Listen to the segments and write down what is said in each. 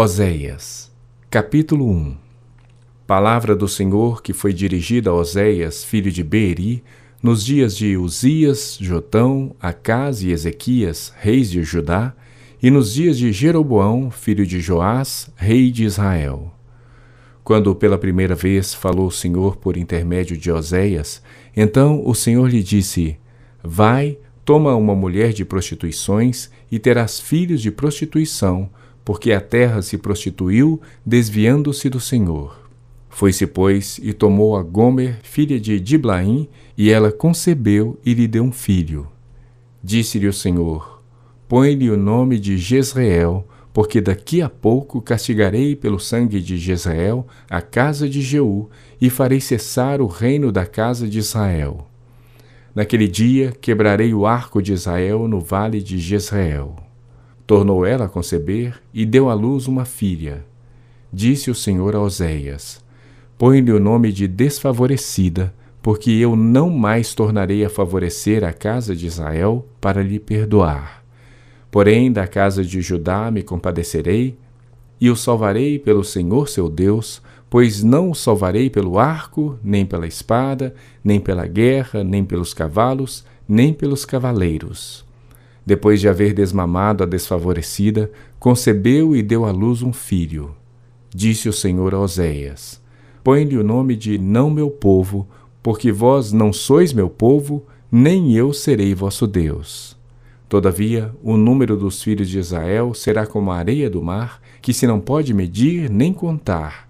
Oséias, capítulo 1 Palavra do Senhor que foi dirigida a Oséias, filho de Beeri, nos dias de Uzias, Jotão, Acás e Ezequias, reis de Judá, e nos dias de Jeroboão, filho de Joás, rei de Israel. Quando pela primeira vez falou o Senhor por intermédio de Oséias, então o Senhor lhe disse: Vai, toma uma mulher de prostituições e terás filhos de prostituição, porque a terra se prostituiu, desviando-se do Senhor. Foi-se, pois, e tomou a Gomer, filha de Diblaim, e ela concebeu e lhe deu um filho. Disse-lhe o Senhor: Põe-lhe o nome de Jezreel, porque daqui a pouco castigarei pelo sangue de Jezreel a casa de Jeú, e farei cessar o reino da casa de Israel. Naquele dia quebrarei o arco de Israel no vale de Jezreel. Tornou ela a conceber e deu à luz uma filha. Disse o Senhor a Oséias: Põe-lhe o nome de desfavorecida, porque eu não mais tornarei a favorecer a casa de Israel para lhe perdoar. Porém, da casa de Judá me compadecerei e o salvarei pelo Senhor seu Deus, pois não o salvarei pelo arco, nem pela espada, nem pela guerra, nem pelos cavalos, nem pelos cavaleiros depois de haver desmamado a desfavorecida, concebeu e deu à luz um filho. Disse o Senhor a Oséias: Põe-lhe o nome de Não meu povo, porque vós não sois meu povo, nem eu serei vosso Deus. Todavia, o número dos filhos de Israel será como a areia do mar, que se não pode medir nem contar.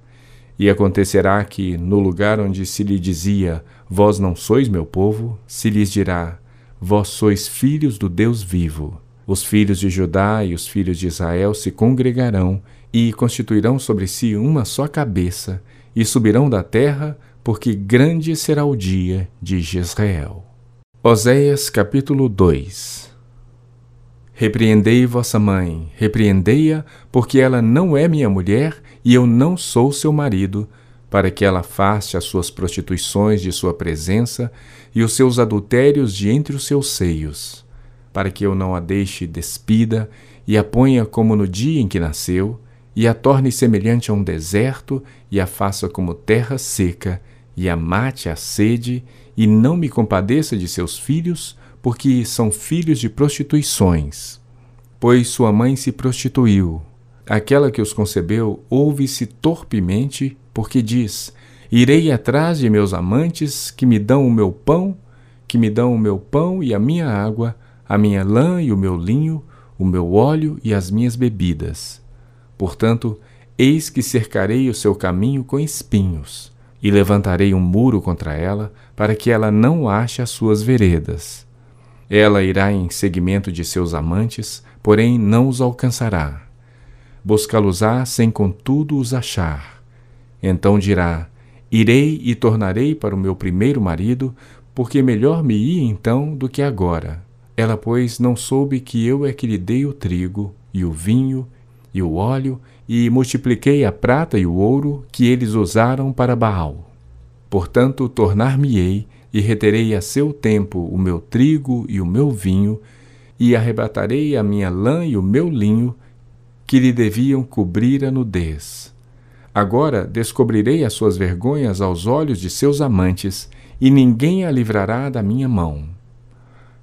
E acontecerá que, no lugar onde se lhe dizia, Vós não sois meu povo, se lhes dirá, Vós sois filhos do Deus vivo. Os filhos de Judá e os filhos de Israel se congregarão e constituirão sobre si uma só cabeça, e subirão da terra, porque grande será o dia de Jezreel. Oséias capítulo 2 Repreendei vossa mãe, repreendei-a, porque ela não é minha mulher e eu não sou seu marido, para que ela afaste as suas prostituições de sua presença e os seus adultérios de entre os seus seios, para que eu não a deixe despida e a ponha como no dia em que nasceu, e a torne semelhante a um deserto, e a faça como terra seca, e a mate a sede, e não me compadeça de seus filhos, porque são filhos de prostituições. Pois sua mãe se prostituiu, aquela que os concebeu ouve-se torpemente porque diz: Irei atrás de meus amantes que me dão o meu pão, que me dão o meu pão e a minha água, a minha lã e o meu linho, o meu óleo e as minhas bebidas. Portanto, eis que cercarei o seu caminho com espinhos, e levantarei um muro contra ela, para que ela não ache as suas veredas. Ela irá em seguimento de seus amantes, porém não os alcançará. Buscá-los-á sem contudo os achar então dirá: Irei e tornarei para o meu primeiro marido, porque melhor me ia então do que agora. Ela, pois, não soube que eu é que lhe dei o trigo, e o vinho, e o óleo, e multipliquei a prata e o ouro que eles usaram para Baal. Portanto, tornar-me-ei e reterei a seu tempo o meu trigo e o meu vinho, e arrebatarei a minha lã e o meu linho, que lhe deviam cobrir a nudez. Agora descobrirei as suas vergonhas aos olhos de seus amantes, e ninguém a livrará da minha mão.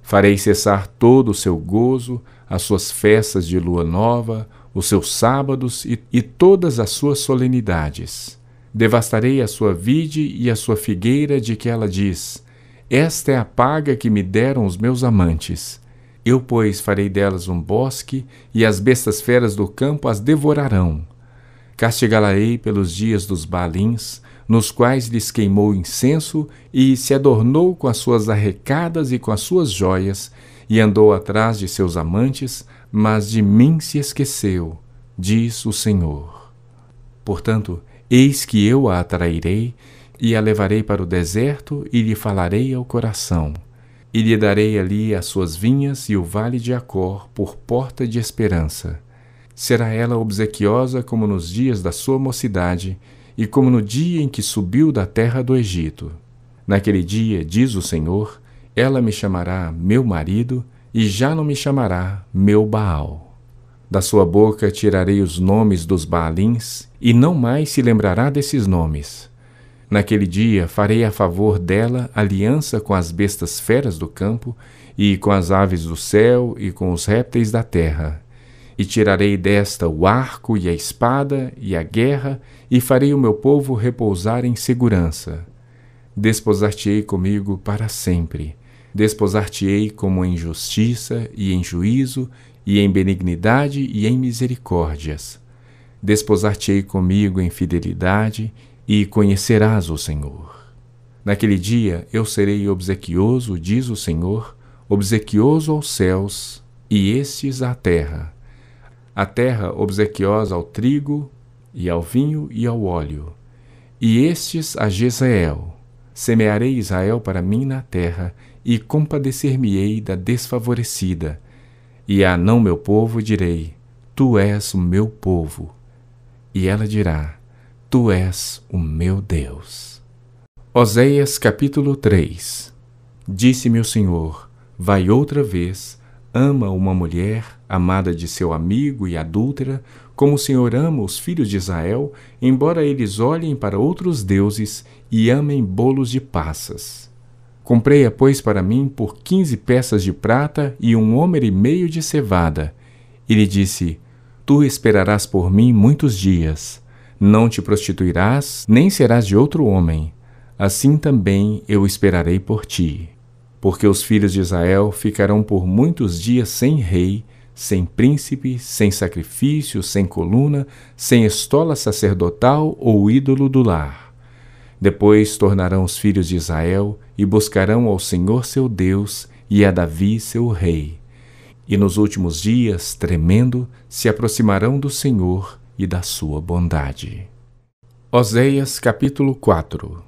Farei cessar todo o seu gozo, as suas festas de lua nova, os seus sábados e, e todas as suas solenidades. Devastarei a sua vide e a sua figueira de que ela diz: Esta é a paga que me deram os meus amantes. Eu, pois, farei delas um bosque, e as bestas feras do campo as devorarão Castigá-la-ei pelos dias dos Balins, nos quais lhes queimou incenso e se adornou com as suas arrecadas e com as suas joias, e andou atrás de seus amantes, mas de mim se esqueceu, diz o Senhor. Portanto, eis que eu a atrairei e a levarei para o deserto e lhe falarei ao coração. E lhe darei ali as suas vinhas e o vale de Acor por porta de esperança será ela obsequiosa como nos dias da sua mocidade e como no dia em que subiu da terra do Egito. Naquele dia, diz o Senhor, ela me chamará meu marido e já não me chamará meu Baal. Da sua boca tirarei os nomes dos Baalins, e não mais se lembrará desses nomes. Naquele dia farei a favor dela aliança com as bestas feras do campo, e com as aves do céu, e com os répteis da terra. E tirarei desta o arco e a espada e a guerra, e farei o meu povo repousar em segurança. Desposar-te-ei comigo para sempre. Desposar-te-ei como em justiça e em juízo, e em benignidade e em misericórdias. Desposar-te-ei comigo em fidelidade, e conhecerás o Senhor. Naquele dia eu serei obsequioso, diz o Senhor, obsequioso aos céus, e estes à terra. A terra obsequiosa ao trigo, e ao vinho e ao óleo. E estes a Jezreel. Semearei Israel para mim na terra, e compadecer-me-ei da desfavorecida. E a não meu povo direi: Tu és o meu povo. E ela dirá: Tu és o meu Deus. Oséias capítulo 3 Disse-me o Senhor: Vai outra vez, ama uma mulher, amada de seu amigo e adúltera, como o Senhor ama os filhos de Israel, embora eles olhem para outros deuses e amem bolos de passas. Comprei-a, pois, para mim por quinze peças de prata e um homer e meio de cevada. E lhe disse: Tu esperarás por mim muitos dias não te prostituirás, nem serás de outro homem. Assim também eu esperarei por ti. Porque os filhos de Israel ficarão por muitos dias sem rei, sem príncipe, sem sacrifício, sem coluna, sem estola sacerdotal ou ídolo do lar. Depois tornarão os filhos de Israel e buscarão ao Senhor seu Deus e a Davi seu rei. E nos últimos dias, tremendo, se aproximarão do Senhor e da sua bondade. Oséias capítulo 4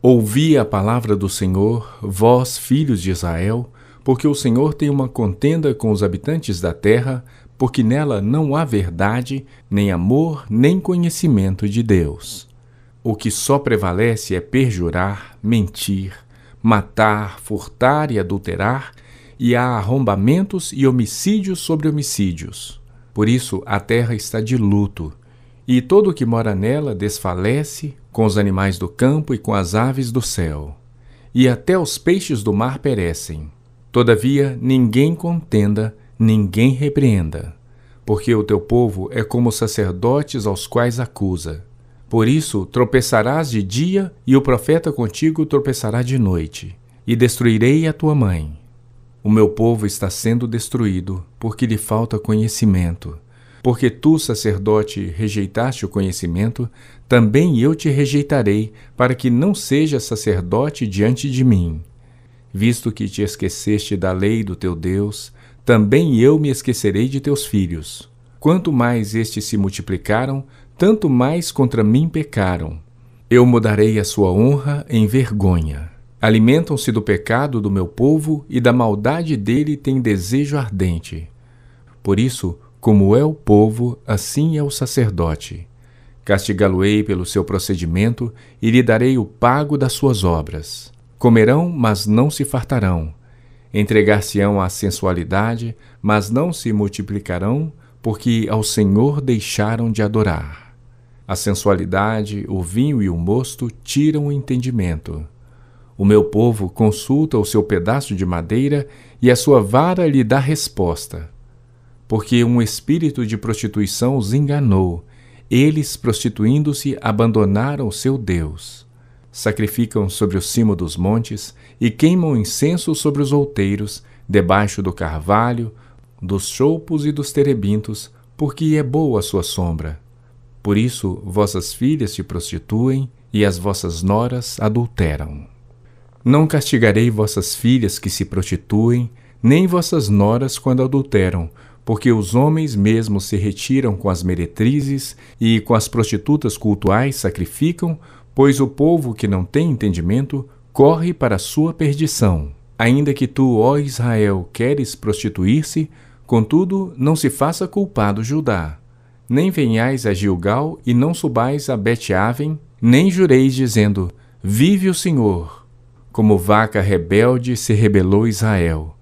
Ouvi a palavra do Senhor, vós, filhos de Israel, porque o Senhor tem uma contenda com os habitantes da terra, porque nela não há verdade, nem amor, nem conhecimento de Deus. O que só prevalece é perjurar, mentir, matar, furtar e adulterar, e há arrombamentos e homicídios sobre homicídios. Por isso a terra está de luto, e todo o que mora nela desfalece, com os animais do campo e com as aves do céu. E até os peixes do mar perecem. Todavia ninguém contenda, ninguém repreenda, porque o teu povo é como sacerdotes aos quais acusa. Por isso tropeçarás de dia, e o profeta contigo tropeçará de noite, e destruirei a tua mãe. O meu povo está sendo destruído, porque lhe falta conhecimento. Porque tu, sacerdote, rejeitaste o conhecimento, também eu te rejeitarei, para que não sejas sacerdote diante de mim. Visto que te esqueceste da lei do teu Deus, também eu me esquecerei de teus filhos. Quanto mais estes se multiplicaram, tanto mais contra mim pecaram. Eu mudarei a sua honra em vergonha. Alimentam-se do pecado do meu povo e da maldade dele têm desejo ardente. Por isso, como é o povo, assim é o sacerdote. Castigá-lo-ei pelo seu procedimento e lhe darei o pago das suas obras. Comerão, mas não se fartarão. Entregar-se-ão à sensualidade, mas não se multiplicarão, porque ao Senhor deixaram de adorar. A sensualidade, o vinho e o mosto tiram o entendimento. O meu povo consulta o seu pedaço de madeira e a sua vara lhe dá resposta. Porque um espírito de prostituição os enganou. Eles, prostituindo-se, abandonaram o seu Deus. Sacrificam sobre o cimo dos montes e queimam incenso sobre os outeiros, debaixo do carvalho, dos choupos e dos terebintos, porque é boa a sua sombra. Por isso vossas filhas se prostituem e as vossas noras adulteram. Não castigarei vossas filhas que se prostituem, nem vossas noras quando adulteram, porque os homens mesmos se retiram com as meretrizes e com as prostitutas cultuais sacrificam, pois o povo que não tem entendimento corre para a sua perdição. Ainda que tu, ó Israel, queres prostituir-se, contudo não se faça culpado Judá. Nem venhais a Gilgal e não subais a Bet-Aven, nem jureis dizendo: Vive o Senhor como vaca rebelde se rebelou Israel.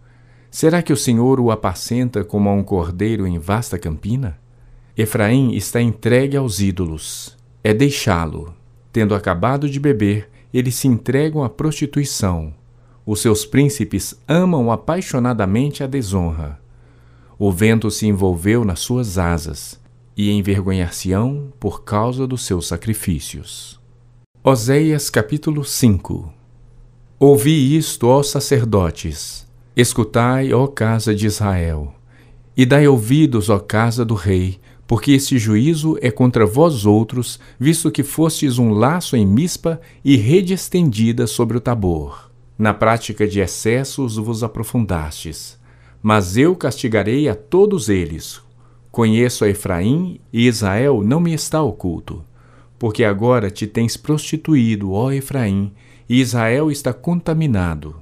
Será que o Senhor o apacenta como a um cordeiro em vasta campina? Efraim está entregue aos ídolos. É deixá-lo. Tendo acabado de beber, eles se entregam à prostituição. Os seus príncipes amam apaixonadamente a desonra. O vento se envolveu nas suas asas, e envergonhar-se-ão por causa dos seus sacrifícios. Oséias capítulo 5 Ouvi isto, ó sacerdotes, Escutai, ó casa de Israel, e dai ouvidos, ó casa do rei, porque este juízo é contra vós outros, visto que fostes um laço em mispa e rede estendida sobre o tabor. Na prática de excessos vos aprofundastes. Mas eu castigarei a todos eles. Conheço a Efraim, e Israel não me está oculto. Porque agora te tens prostituído, ó Efraim, e Israel está contaminado.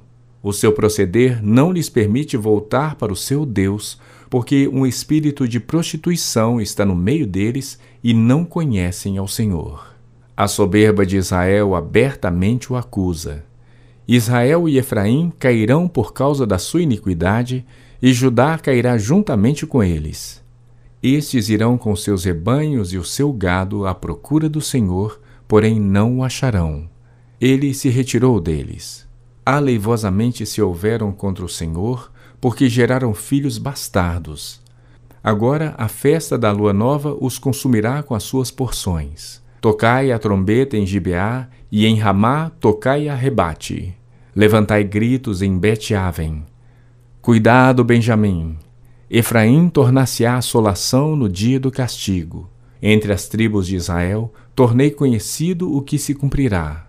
O seu proceder não lhes permite voltar para o seu Deus, porque um espírito de prostituição está no meio deles e não conhecem ao Senhor. A soberba de Israel abertamente o acusa. Israel e Efraim cairão por causa da sua iniquidade, e Judá cairá juntamente com eles. Estes irão com seus rebanhos e o seu gado à procura do Senhor, porém não o acharão. Ele se retirou deles aleivosamente se houveram contra o Senhor, porque geraram filhos bastardos. Agora a festa da lua nova os consumirá com as suas porções. Tocai a trombeta em Gibeá, e em Ramá tocai a rebate. Levantai gritos em Bet-Aven. Cuidado, Benjamim. Efraim tornar-se-á assolação no dia do castigo. Entre as tribos de Israel, tornei conhecido o que se cumprirá.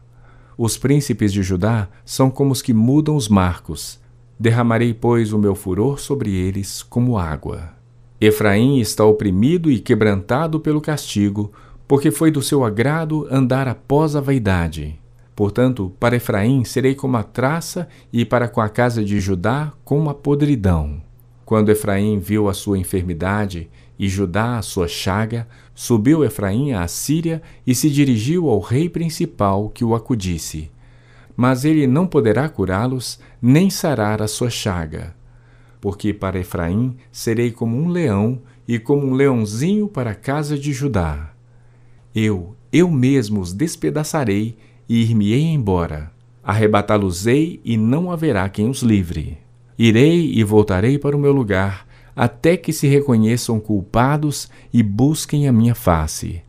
Os príncipes de Judá são como os que mudam os marcos. Derramarei, pois, o meu furor sobre eles como água. Efraim está oprimido e quebrantado pelo castigo, porque foi do seu agrado andar após a vaidade. Portanto, para Efraim serei como a traça, e para com a casa de Judá como a podridão. Quando Efraim viu a sua enfermidade e Judá a sua chaga, Subiu Efraim à Síria e se dirigiu ao rei principal que o acudisse. Mas ele não poderá curá-los, nem sarar a sua chaga. Porque para Efraim serei como um leão e como um leãozinho para a casa de Judá. Eu, eu mesmo os despedaçarei e ir-me-ei embora. Arrebatá-los-ei e não haverá quem os livre. Irei e voltarei para o meu lugar, até que se reconheçam culpados e busquem a minha face.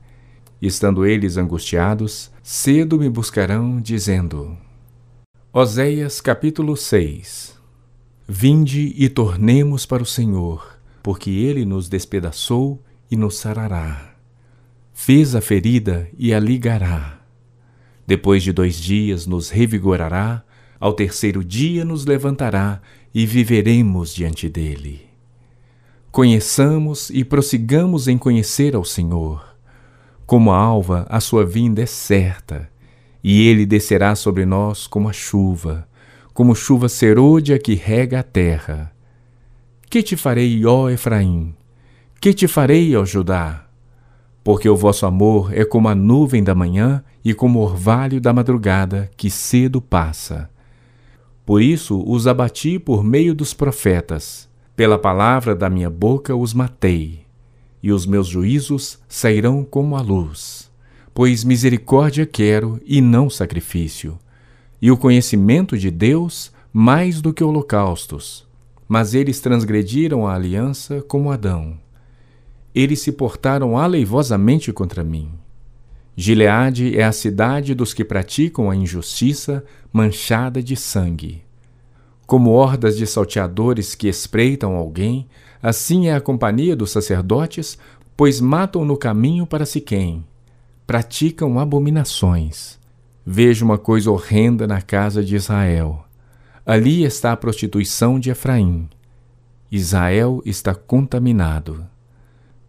Estando eles angustiados, cedo me buscarão, dizendo: Oséias capítulo 6 Vinde e tornemos para o Senhor, porque ele nos despedaçou e nos sarará. Fez a ferida e a ligará. Depois de dois dias nos revigorará, ao terceiro dia nos levantará e viveremos diante dele. Conheçamos e prossigamos em conhecer ao Senhor. Como a alva, a sua vinda é certa, e ele descerá sobre nós como a chuva, como chuva serôdia que rega a terra. Que te farei, ó Efraim? Que te farei, ó Judá? Porque o vosso amor é como a nuvem da manhã e como o orvalho da madrugada que cedo passa. Por isso os abati por meio dos profetas pela palavra da minha boca os matei, e os meus juízos sairão como a luz. Pois misericórdia quero e não sacrifício, e o conhecimento de Deus mais do que holocaustos. Mas eles transgrediram a aliança como Adão. Eles se portaram aleivosamente contra mim. Gileade é a cidade dos que praticam a injustiça, manchada de sangue. Como hordas de salteadores que espreitam alguém, assim é a companhia dos sacerdotes, pois matam no caminho para Siquém. Praticam abominações. Vejo uma coisa horrenda na casa de Israel. Ali está a prostituição de Efraim. Israel está contaminado.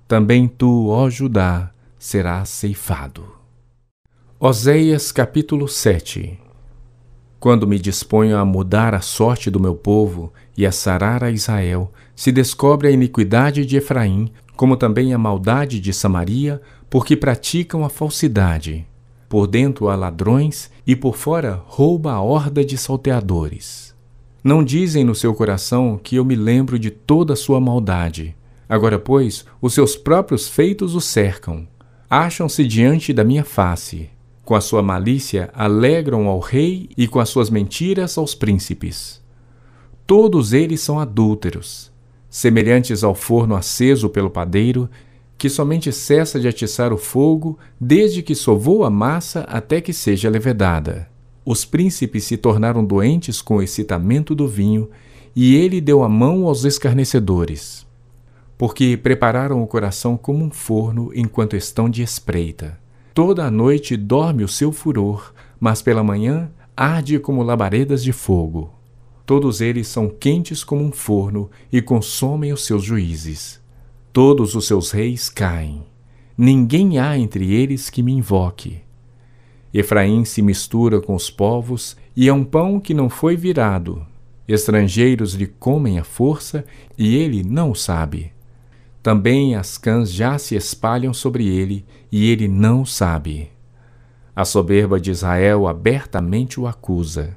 Também tu, ó Judá, serás ceifado. Oséias capítulo 7 quando me disponho a mudar a sorte do meu povo e a sarar a Israel, se descobre a iniquidade de Efraim, como também a maldade de Samaria, porque praticam a falsidade. Por dentro há ladrões e por fora rouba a horda de salteadores. Não dizem no seu coração que eu me lembro de toda a sua maldade. Agora, pois, os seus próprios feitos o cercam. Acham-se diante da minha face. Com a sua malícia alegram ao rei e com as suas mentiras aos príncipes. Todos eles são adúlteros, semelhantes ao forno aceso pelo padeiro, que somente cessa de atiçar o fogo desde que sovou a massa até que seja levedada. Os príncipes se tornaram doentes com o excitamento do vinho, e ele deu a mão aos escarnecedores, porque prepararam o coração como um forno enquanto estão de espreita. Toda a noite dorme o seu furor, mas pela manhã arde como labaredas de fogo. Todos eles são quentes como um forno e consomem os seus juízes. Todos os seus reis caem. Ninguém há entre eles que me invoque. Efraim se mistura com os povos e é um pão que não foi virado. Estrangeiros lhe comem a força e ele não o sabe. Também as cãs já se espalham sobre ele, e ele não sabe. A soberba de Israel abertamente o acusa.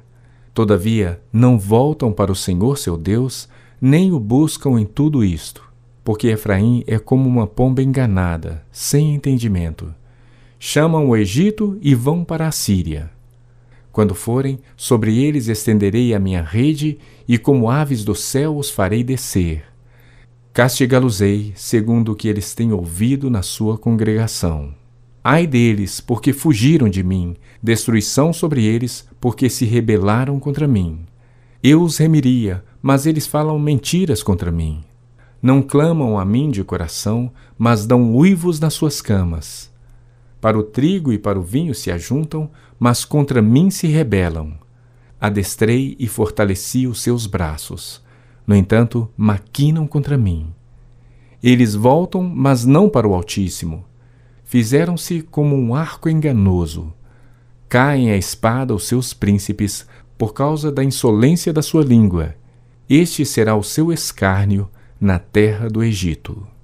Todavia, não voltam para o Senhor seu Deus, nem o buscam em tudo isto, porque Efraim é como uma pomba enganada, sem entendimento. Chamam o Egito e vão para a Síria. Quando forem, sobre eles estenderei a minha rede, e como aves do céu os farei descer Castigá-los-ei segundo o que eles têm ouvido na sua congregação. Ai deles, porque fugiram de mim, destruição sobre eles, porque se rebelaram contra mim. Eu os remiria, mas eles falam mentiras contra mim. Não clamam a mim de coração, mas dão uivos nas suas camas. Para o trigo e para o vinho se ajuntam, mas contra mim se rebelam. Adestrei e fortaleci os seus braços no entanto, maquinam contra mim. Eles voltam, mas não para o Altíssimo. Fizeram-se como um arco enganoso. Caem a espada os seus príncipes por causa da insolência da sua língua. Este será o seu escárnio na terra do Egito.